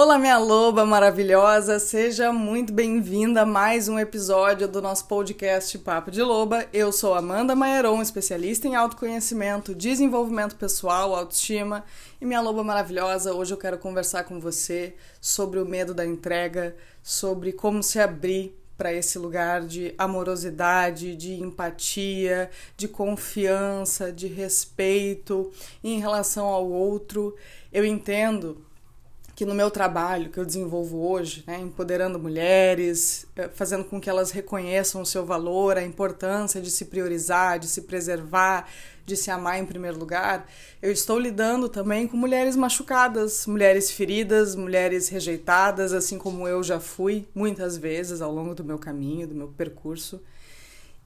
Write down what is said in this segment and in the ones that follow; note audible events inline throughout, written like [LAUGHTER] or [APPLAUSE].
Olá, minha loba maravilhosa, seja muito bem-vinda a mais um episódio do nosso podcast Papo de Loba. Eu sou Amanda Maieron, especialista em autoconhecimento, desenvolvimento pessoal, autoestima. E minha loba maravilhosa, hoje eu quero conversar com você sobre o medo da entrega, sobre como se abrir para esse lugar de amorosidade, de empatia, de confiança, de respeito em relação ao outro. Eu entendo que no meu trabalho que eu desenvolvo hoje, né, empoderando mulheres, eh, fazendo com que elas reconheçam o seu valor, a importância de se priorizar, de se preservar, de se amar em primeiro lugar, eu estou lidando também com mulheres machucadas, mulheres feridas, mulheres rejeitadas, assim como eu já fui muitas vezes ao longo do meu caminho, do meu percurso.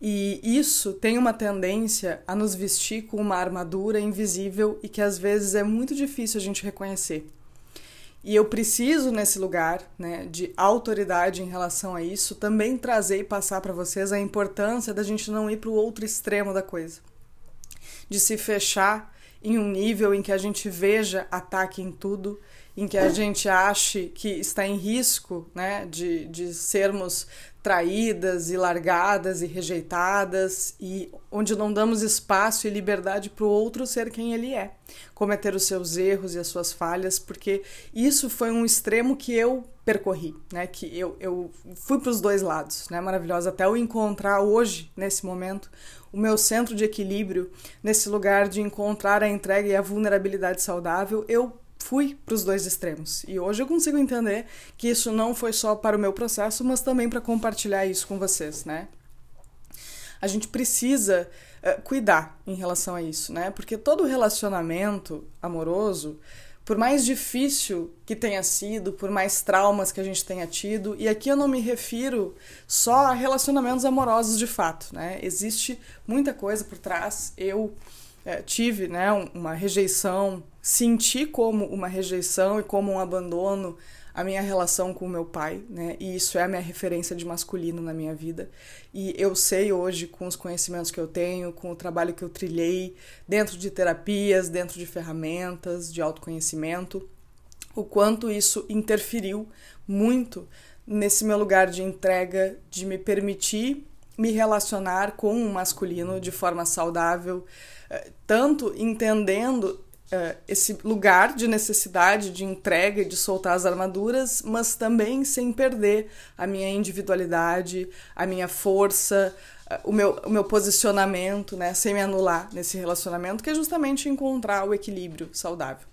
E isso tem uma tendência a nos vestir com uma armadura invisível e que às vezes é muito difícil a gente reconhecer. E eu preciso, nesse lugar né, de autoridade em relação a isso, também trazer e passar para vocês a importância da gente não ir para o outro extremo da coisa. De se fechar em um nível em que a gente veja ataque em tudo, em que a gente ache que está em risco né, de, de sermos traídas e largadas e rejeitadas e onde não damos espaço e liberdade para o outro ser quem ele é, cometer os seus erros e as suas falhas, porque isso foi um extremo que eu percorri, né? Que eu, eu fui para os dois lados, né? Maravilhosa até eu encontrar hoje nesse momento o meu centro de equilíbrio nesse lugar de encontrar a entrega e a vulnerabilidade saudável, eu fui para os dois extremos. E hoje eu consigo entender que isso não foi só para o meu processo, mas também para compartilhar isso com vocês, né? A gente precisa uh, cuidar em relação a isso, né? Porque todo relacionamento amoroso, por mais difícil que tenha sido, por mais traumas que a gente tenha tido, e aqui eu não me refiro só a relacionamentos amorosos de fato, né? Existe muita coisa por trás. Eu é, tive né, uma rejeição, senti como uma rejeição e como um abandono a minha relação com o meu pai, né? E isso é a minha referência de masculino na minha vida. E eu sei hoje, com os conhecimentos que eu tenho, com o trabalho que eu trilhei, dentro de terapias, dentro de ferramentas de autoconhecimento, o quanto isso interferiu muito nesse meu lugar de entrega, de me permitir me relacionar com o masculino de forma saudável, eh, tanto entendendo uh, esse lugar de necessidade de entrega e de soltar as armaduras, mas também sem perder a minha individualidade, a minha força, uh, o, meu, o meu posicionamento, né, sem me anular nesse relacionamento, que é justamente encontrar o equilíbrio saudável.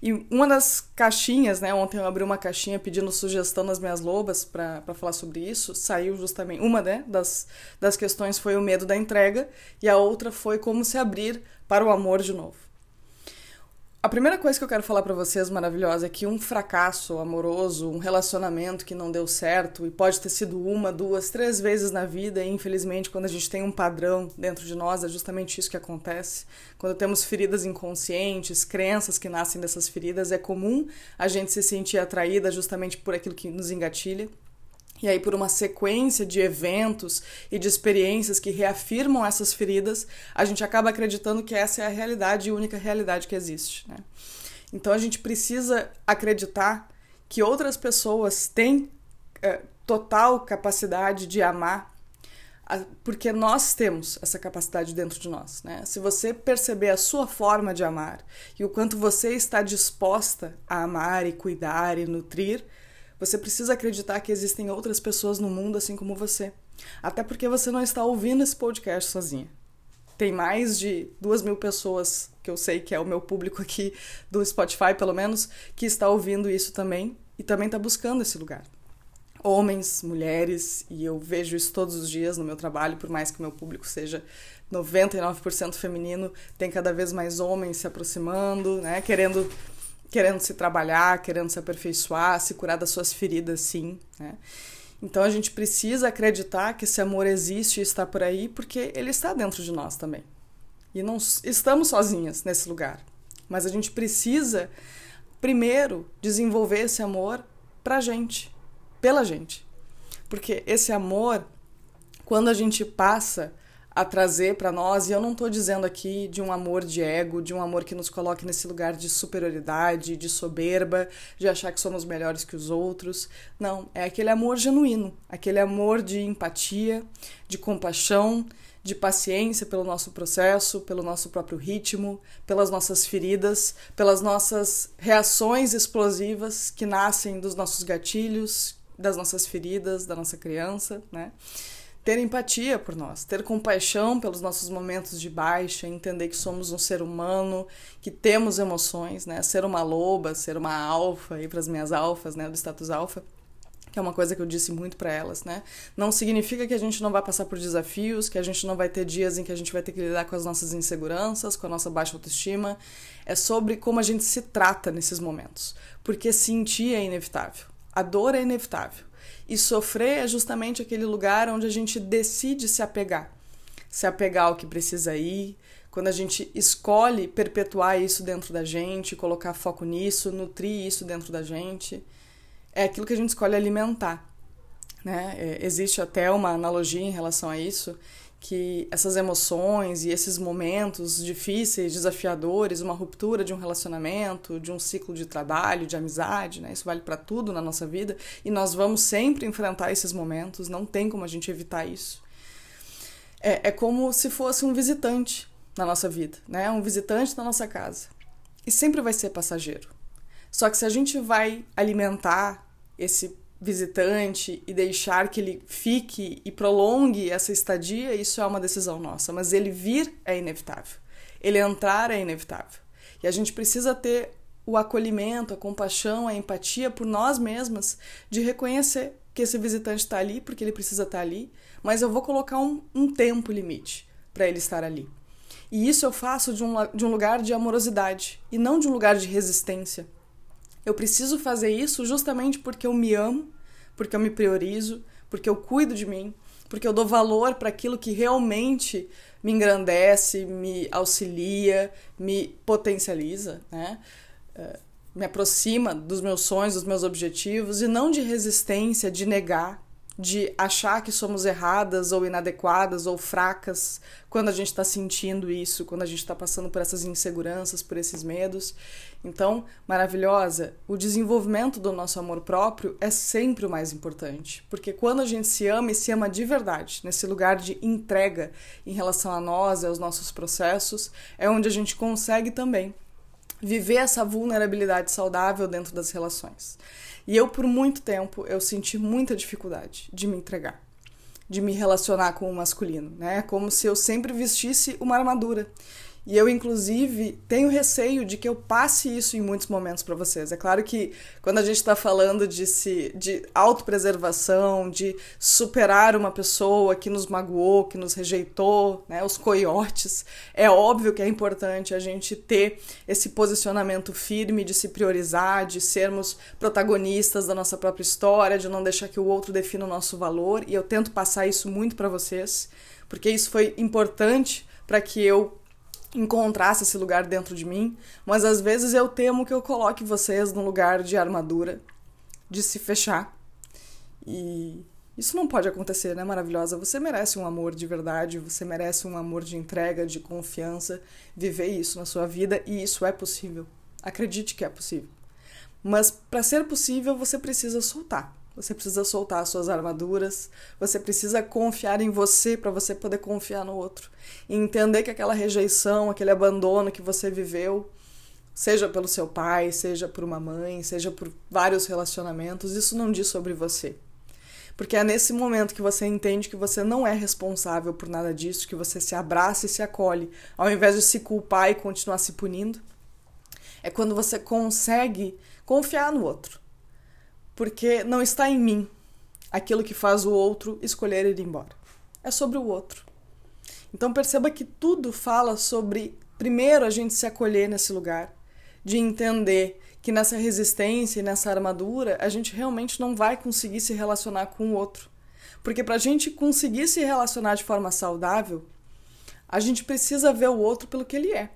E uma das caixinhas, né? Ontem eu abri uma caixinha pedindo sugestão nas minhas lobas para falar sobre isso. Saiu justamente. Uma né, das, das questões foi o medo da entrega, e a outra foi como se abrir para o amor de novo. A primeira coisa que eu quero falar para vocês, maravilhosa, é que um fracasso amoroso, um relacionamento que não deu certo, e pode ter sido uma, duas, três vezes na vida, e infelizmente, quando a gente tem um padrão dentro de nós, é justamente isso que acontece. Quando temos feridas inconscientes, crenças que nascem dessas feridas, é comum a gente se sentir atraída justamente por aquilo que nos engatilha. E aí, por uma sequência de eventos e de experiências que reafirmam essas feridas, a gente acaba acreditando que essa é a realidade e única realidade que existe. Né? Então, a gente precisa acreditar que outras pessoas têm é, total capacidade de amar, porque nós temos essa capacidade dentro de nós. Né? Se você perceber a sua forma de amar e o quanto você está disposta a amar e cuidar e nutrir, você precisa acreditar que existem outras pessoas no mundo assim como você. Até porque você não está ouvindo esse podcast sozinha. Tem mais de duas mil pessoas, que eu sei que é o meu público aqui do Spotify, pelo menos, que está ouvindo isso também e também está buscando esse lugar. Homens, mulheres, e eu vejo isso todos os dias no meu trabalho, por mais que meu público seja 99% feminino, tem cada vez mais homens se aproximando, né, querendo querendo se trabalhar, querendo se aperfeiçoar, se curar das suas feridas, sim, né? Então a gente precisa acreditar que esse amor existe e está por aí porque ele está dentro de nós também. E não estamos sozinhas nesse lugar. Mas a gente precisa primeiro desenvolver esse amor pra gente, pela gente. Porque esse amor, quando a gente passa a trazer para nós, e eu não estou dizendo aqui de um amor de ego, de um amor que nos coloque nesse lugar de superioridade, de soberba, de achar que somos melhores que os outros. Não, é aquele amor genuíno, aquele amor de empatia, de compaixão, de paciência pelo nosso processo, pelo nosso próprio ritmo, pelas nossas feridas, pelas nossas reações explosivas que nascem dos nossos gatilhos, das nossas feridas, da nossa criança, né? Ter empatia por nós, ter compaixão pelos nossos momentos de baixa, entender que somos um ser humano, que temos emoções, né? Ser uma loba, ser uma alfa, aí para as minhas alfas, né, do status alfa, que é uma coisa que eu disse muito para elas, né? Não significa que a gente não vai passar por desafios, que a gente não vai ter dias em que a gente vai ter que lidar com as nossas inseguranças, com a nossa baixa autoestima. É sobre como a gente se trata nesses momentos, porque sentir é inevitável. A dor é inevitável. E sofrer é justamente aquele lugar onde a gente decide se apegar. Se apegar ao que precisa ir, quando a gente escolhe perpetuar isso dentro da gente, colocar foco nisso, nutrir isso dentro da gente, é aquilo que a gente escolhe alimentar. Né? É, existe até uma analogia em relação a isso, que essas emoções e esses momentos difíceis, desafiadores, uma ruptura de um relacionamento, de um ciclo de trabalho, de amizade, né? Isso vale para tudo na nossa vida e nós vamos sempre enfrentar esses momentos, não tem como a gente evitar isso. É, é como se fosse um visitante na nossa vida, né? Um visitante na nossa casa. E sempre vai ser passageiro. Só que se a gente vai alimentar esse visitante e deixar que ele fique e prolongue essa estadia, isso é uma decisão nossa. Mas ele vir é inevitável. Ele entrar é inevitável. E a gente precisa ter o acolhimento, a compaixão, a empatia por nós mesmas, de reconhecer que esse visitante está ali porque ele precisa estar tá ali, mas eu vou colocar um, um tempo limite para ele estar ali. E isso eu faço de um, de um lugar de amorosidade e não de um lugar de resistência. Eu preciso fazer isso justamente porque eu me amo, porque eu me priorizo, porque eu cuido de mim, porque eu dou valor para aquilo que realmente me engrandece, me auxilia, me potencializa, né? Eh, me aproxima dos meus sonhos, dos meus objetivos e não de resistência, de negar, de achar que somos erradas ou inadequadas ou fracas quando a gente está sentindo isso, quando a gente está passando por essas inseguranças, por esses medos. Então, maravilhosa, o desenvolvimento do nosso amor próprio é sempre o mais importante, porque quando a gente se ama e se ama de verdade, nesse lugar de entrega em relação a nós aos nossos processos, é onde a gente consegue também viver essa vulnerabilidade saudável dentro das relações. E eu, por muito tempo, eu senti muita dificuldade de me entregar, de me relacionar com o masculino, né? Como se eu sempre vestisse uma armadura. E eu, inclusive, tenho receio de que eu passe isso em muitos momentos para vocês. É claro que quando a gente está falando de, se, de autopreservação, de superar uma pessoa que nos magoou, que nos rejeitou, né, os coiotes, é óbvio que é importante a gente ter esse posicionamento firme de se priorizar, de sermos protagonistas da nossa própria história, de não deixar que o outro defina o nosso valor. E eu tento passar isso muito para vocês, porque isso foi importante para que eu encontrasse esse lugar dentro de mim, mas às vezes eu temo que eu coloque vocês num lugar de armadura, de se fechar. E isso não pode acontecer, né, maravilhosa? Você merece um amor de verdade, você merece um amor de entrega, de confiança, viver isso na sua vida e isso é possível. Acredite que é possível. Mas para ser possível, você precisa soltar. Você precisa soltar as suas armaduras, você precisa confiar em você para você poder confiar no outro. E entender que aquela rejeição, aquele abandono que você viveu, seja pelo seu pai, seja por uma mãe, seja por vários relacionamentos, isso não diz sobre você. Porque é nesse momento que você entende que você não é responsável por nada disso, que você se abraça e se acolhe, ao invés de se culpar e continuar se punindo. É quando você consegue confiar no outro porque não está em mim aquilo que faz o outro escolher ir embora. É sobre o outro. Então perceba que tudo fala sobre, primeiro, a gente se acolher nesse lugar, de entender que nessa resistência e nessa armadura a gente realmente não vai conseguir se relacionar com o outro. Porque para a gente conseguir se relacionar de forma saudável, a gente precisa ver o outro pelo que ele é.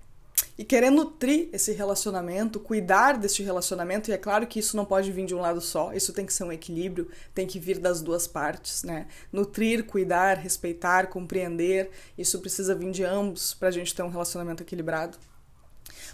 E querer nutrir esse relacionamento, cuidar deste relacionamento, e é claro que isso não pode vir de um lado só, isso tem que ser um equilíbrio, tem que vir das duas partes, né? Nutrir, cuidar, respeitar, compreender, isso precisa vir de ambos para a gente ter um relacionamento equilibrado.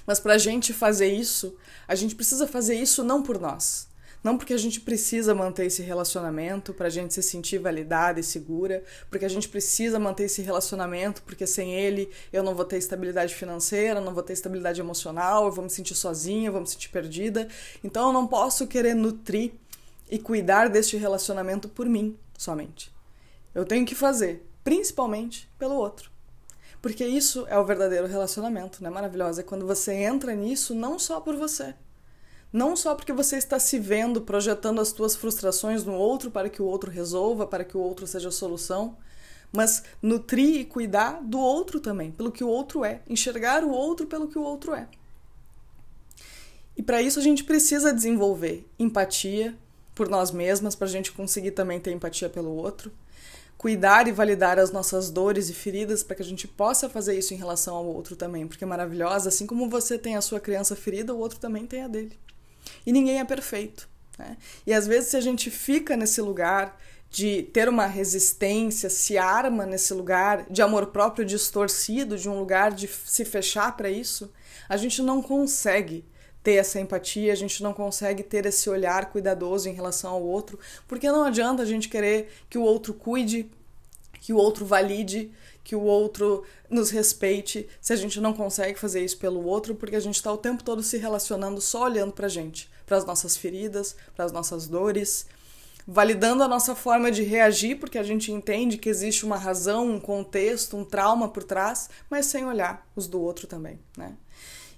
Mas para a gente fazer isso, a gente precisa fazer isso não por nós, não porque a gente precisa manter esse relacionamento para a gente se sentir validada e segura, porque a gente precisa manter esse relacionamento, porque sem ele eu não vou ter estabilidade financeira, não vou ter estabilidade emocional, eu vou me sentir sozinha, eu vou me sentir perdida. Então eu não posso querer nutrir e cuidar deste relacionamento por mim somente. Eu tenho que fazer, principalmente pelo outro. Porque isso é o verdadeiro relacionamento, né? Maravilhosa. É quando você entra nisso não só por você, não só porque você está se vendo projetando as suas frustrações no outro para que o outro resolva, para que o outro seja a solução, mas nutrir e cuidar do outro também, pelo que o outro é, enxergar o outro pelo que o outro é. E para isso a gente precisa desenvolver empatia por nós mesmas, para a gente conseguir também ter empatia pelo outro, cuidar e validar as nossas dores e feridas para que a gente possa fazer isso em relação ao outro também, porque é maravilhosa, assim como você tem a sua criança ferida, o outro também tem a dele. E ninguém é perfeito. Né? E às vezes, se a gente fica nesse lugar de ter uma resistência, se arma nesse lugar de amor próprio distorcido, de um lugar de se fechar para isso, a gente não consegue ter essa empatia, a gente não consegue ter esse olhar cuidadoso em relação ao outro, porque não adianta a gente querer que o outro cuide, que o outro valide, que o outro nos respeite, se a gente não consegue fazer isso pelo outro, porque a gente está o tempo todo se relacionando só olhando para a gente, para as nossas feridas, para as nossas dores, validando a nossa forma de reagir, porque a gente entende que existe uma razão, um contexto, um trauma por trás, mas sem olhar os do outro também, né?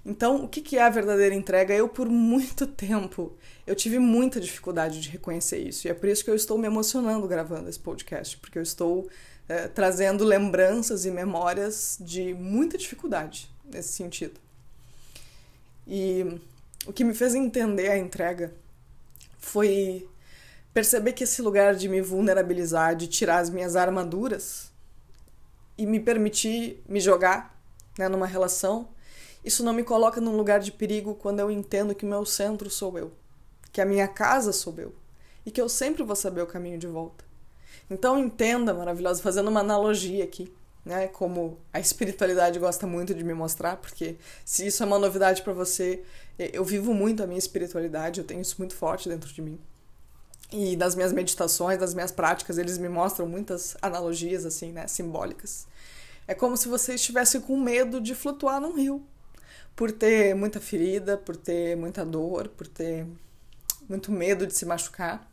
Então, o que é a verdadeira entrega? Eu, por muito tempo, eu tive muita dificuldade de reconhecer isso. E é por isso que eu estou me emocionando gravando esse podcast, porque eu estou é, trazendo lembranças e memórias de muita dificuldade nesse sentido. E o que me fez entender a entrega foi perceber que esse lugar de me vulnerabilizar, de tirar as minhas armaduras e me permitir me jogar né, numa relação, isso não me coloca num lugar de perigo quando eu entendo que o meu centro sou eu, que a minha casa sou eu e que eu sempre vou saber o caminho de volta. Então entenda, maravilhosa, fazendo uma analogia aqui, né? Como a espiritualidade gosta muito de me mostrar, porque se isso é uma novidade para você, eu vivo muito a minha espiritualidade, eu tenho isso muito forte dentro de mim. E nas minhas meditações, nas minhas práticas, eles me mostram muitas analogias assim, né, simbólicas. É como se você estivesse com medo de flutuar num rio, por ter muita ferida, por ter muita dor, por ter muito medo de se machucar.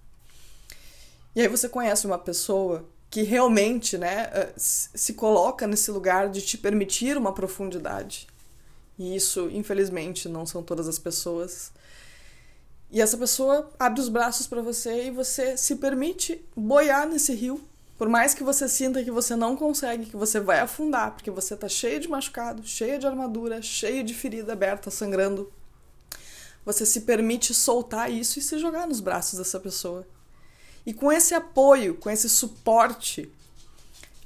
E aí você conhece uma pessoa que realmente né, eh, se coloca nesse lugar de te permitir uma profundidade. E isso, infelizmente, não são todas as pessoas. E essa pessoa abre os braços para você e você se permite boiar nesse rio. Por mais que você sinta que você não consegue, que você vai afundar, porque você tá cheio de machucado, cheio de armadura, cheio de ferida aberta, sangrando. Você se permite soltar isso e se jogar nos braços dessa pessoa. E com esse apoio, com esse suporte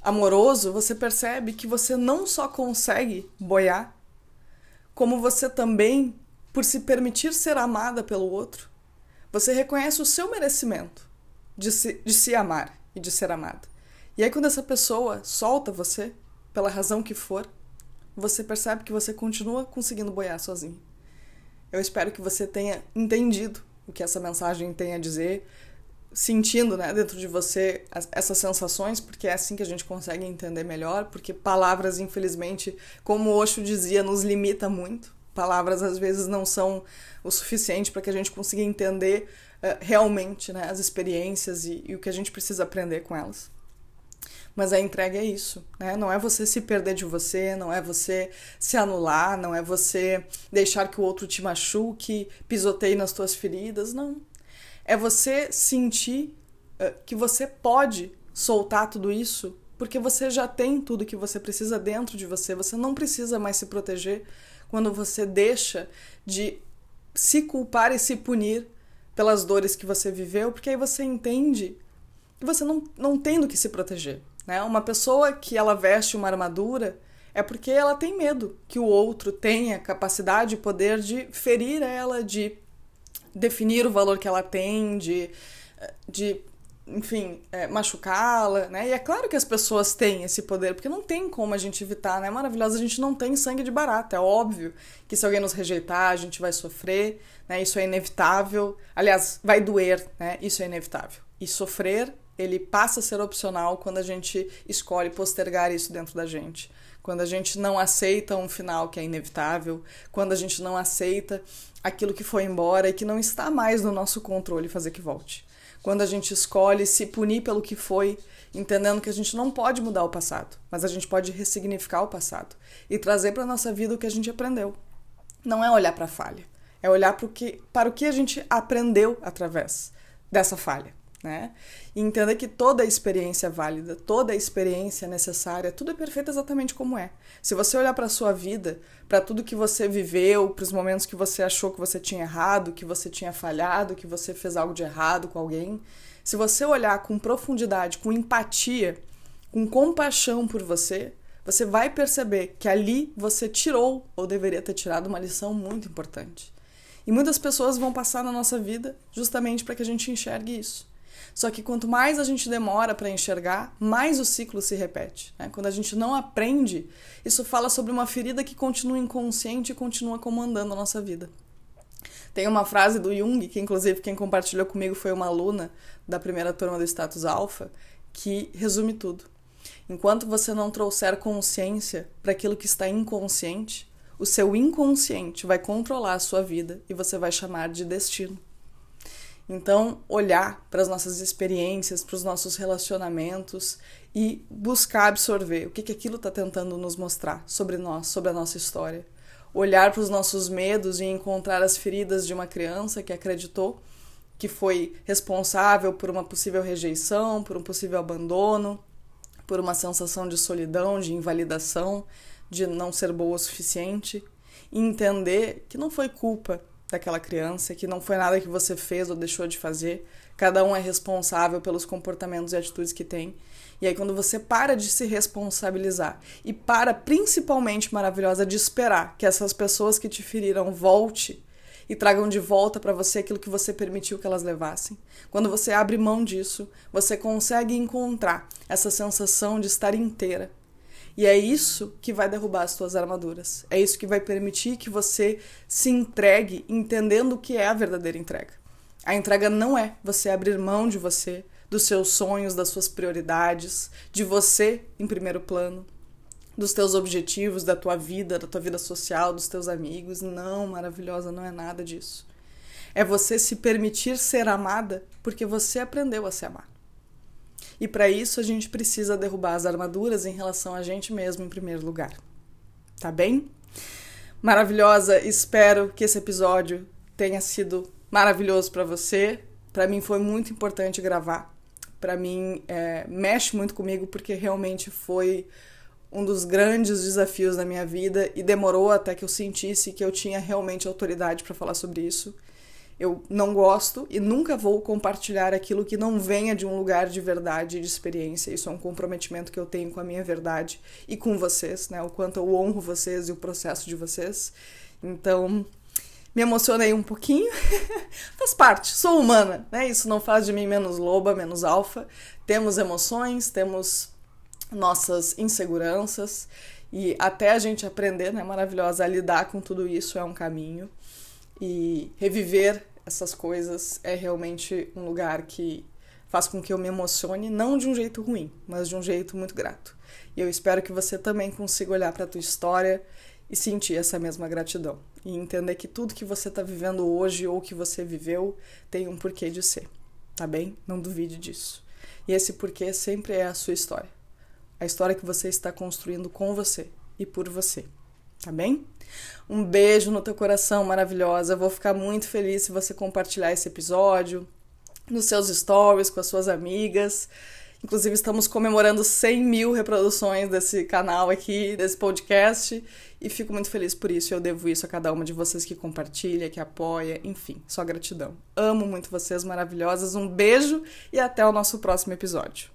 amoroso, você percebe que você não só consegue boiar, como você também, por se permitir ser amada pelo outro, você reconhece o seu merecimento de se, de se amar e de ser amada. E aí, quando essa pessoa solta você, pela razão que for, você percebe que você continua conseguindo boiar sozinho. Eu espero que você tenha entendido o que essa mensagem tem a dizer, sentindo né, dentro de você essas sensações, porque é assim que a gente consegue entender melhor, porque palavras, infelizmente, como Osho dizia, nos limita muito. Palavras às vezes não são o suficiente para que a gente consiga entender uh, realmente né, as experiências e, e, o que a gente precisa aprender com elas. Mas a entrega é isso, né? Não é você se perder de você, não é você se anular, não é você deixar que o outro te machuque, pisoteie nas tuas feridas, não é você sentir uh, que você pode soltar tudo isso porque você já tem tudo que você precisa dentro de você. Você não precisa mais se proteger quando você deixa de se culpar e se punir pelas dores que você viveu, porque aí você entende que você não, não tem do que se proteger. Né? Uma pessoa que ela veste uma armadura, é porque ela tem medo que o outro tenha capacidade e poder de ferir ela, de definir o valor que ela tem, de, de enfim, é, machucá-la, né? E é claro que as pessoas têm esse poder, porque não tem como a gente evitar, né? Maravilhosa, a gente não tem sangue de barata. É óbvio que se alguém nos rejeitar, a gente vai sofrer, né? Isso é inevitável. Aliás, vai doer, né? Isso é inevitável. E sofrer, ele passa a ser opcional quando a gente escolhe postergar isso dentro da gente. Quando a gente não aceita um final que é inevitável, quando a gente não aceita aquilo que foi embora e que não está mais no nosso controle fazer que volte quando a gente escolhe se punir pelo que foi, entendendo que a gente não pode mudar o passado, mas a gente pode ressignificar o passado e trazer para nossa vida o que a gente aprendeu. Não é olhar para a falha, é olhar que, para o que a gente aprendeu através dessa falha né? E entenda que toda experiência é válida, toda experiência é necessária, tudo é perfeito exatamente como é. Se você olhar para a sua vida, para tudo que você viveu, para os momentos que você achou que você tinha errado, que você tinha falhado, que você fez algo de errado com alguém, se você olhar com profundidade, com empatia, com compaixão por você, você vai perceber que ali você tirou ou deveria ter tirado uma lição muito importante. E muitas pessoas vão passar na nossa vida justamente para que a gente enxergue isso. Só que quanto mais a gente demora para enxergar, mais o ciclo se repete. Né? Quando a gente não aprende, isso fala sobre uma ferida que continua inconsciente e continua comandando a nossa vida. Tem uma frase do Jung, que inclusive quem compartilhou comigo foi uma aluna da primeira turma do Status Alpha, que resume tudo. Enquanto você não trouxer consciência para aquilo que está inconsciente, o seu inconsciente vai controlar a sua vida e você vai chamar de destino. Então, olhar para as nossas experiências, para os nossos relacionamentos e buscar absorver o que, que aquilo está tentando nos mostrar sobre nós, sobre a nossa história. Olhar para os nossos medos e encontrar as feridas de uma criança que acreditou que foi responsável por uma possível rejeição, por um possível abandono, por uma sensação de solidão, de invalidação, de não ser boa o suficiente. E entender que não foi culpa daquela criança, que não foi nada que você fez ou deixou de fazer. Cada um é responsável pelos comportamentos e atitudes que tem. E aí, quando você para de se responsabilizar e para, principalmente, maravilhosa, de esperar que essas pessoas que te feriram volte e tragam de volta para você aquilo que você permitiu que elas levassem. Quando você abre mão disso, você consegue encontrar essa sensação de estar inteira, e é isso que vai derrubar as suas armaduras. É isso que vai permitir que você se entregue entendendo o que é a verdadeira entrega. A entrega não é você abrir mão de você, dos seus sonhos, das suas prioridades, de você em primeiro plano, dos teus objetivos, da tua vida, da tua vida social, dos teus amigos. Não, maravilhosa, não é nada disso. É você se permitir ser amada porque você aprendeu a se amar. E para isso a gente precisa derrubar as armaduras em relação a gente mesmo em primeiro lugar. Tá bem? Maravilhosa, espero que esse episódio tenha sido maravilhoso para você. Para mim foi muito importante gravar. Para mim é, mexe muito comigo porque realmente foi um dos grandes desafios da minha vida e demorou até que eu sentisse que eu tinha realmente autoridade para falar sobre isso. Eu não gosto e nunca vou compartilhar aquilo que não venha de um lugar de verdade e de experiência. Isso é um comprometimento que eu tenho com a minha verdade e com vocês, né? O quanto eu honro vocês e o processo de vocês. Então, me emocionei um pouquinho. [LAUGHS] faz parte, sou humana, né? Isso não faz de mim menos loba, menos alfa. Temos emoções, temos nossas inseguranças e até a gente aprender, né, maravilhosa, a lidar com tudo isso é um caminho. E reviver essas coisas é realmente um lugar que faz com que eu me emocione, não de um jeito ruim, mas de um jeito muito grato. E eu espero que você também consiga olhar para a tua história e sentir essa mesma gratidão. E entender que tudo que você está vivendo hoje ou que você viveu tem um porquê de ser, tá bem? Não duvide disso. E esse porquê sempre é a sua história. A história que você está construindo com você e por você, tá bem? Um beijo no teu coração, maravilhosa. Vou ficar muito feliz se você compartilhar esse episódio nos seus stories com as suas amigas. Inclusive, estamos comemorando 100 mil reproduções desse canal aqui, desse podcast, e fico muito feliz por isso. Eu devo isso a cada uma de vocês que compartilha, que apoia, enfim, só gratidão. Amo muito vocês, maravilhosas. Um beijo e até o nosso próximo episódio.